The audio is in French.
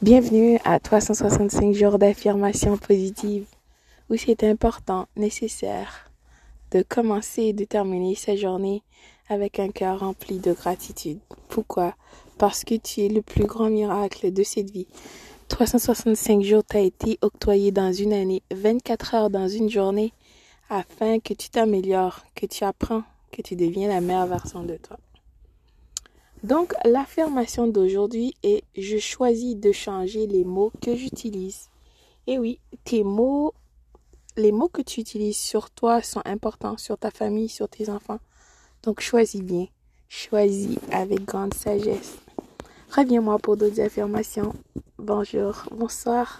Bienvenue à 365 jours d'affirmation positive où c'est important, nécessaire de commencer et de terminer sa journée avec un cœur rempli de gratitude. Pourquoi? Parce que tu es le plus grand miracle de cette vie. 365 jours t'a été octroyé dans une année, 24 heures dans une journée, afin que tu t'améliores, que tu apprends, que tu deviens la meilleure version de toi. Donc, l'affirmation d'aujourd'hui est je choisis de changer les mots que j'utilise. Et oui, tes mots, les mots que tu utilises sur toi sont importants, sur ta famille, sur tes enfants. Donc, choisis bien. Choisis avec grande sagesse. Reviens-moi pour d'autres affirmations. Bonjour, bonsoir.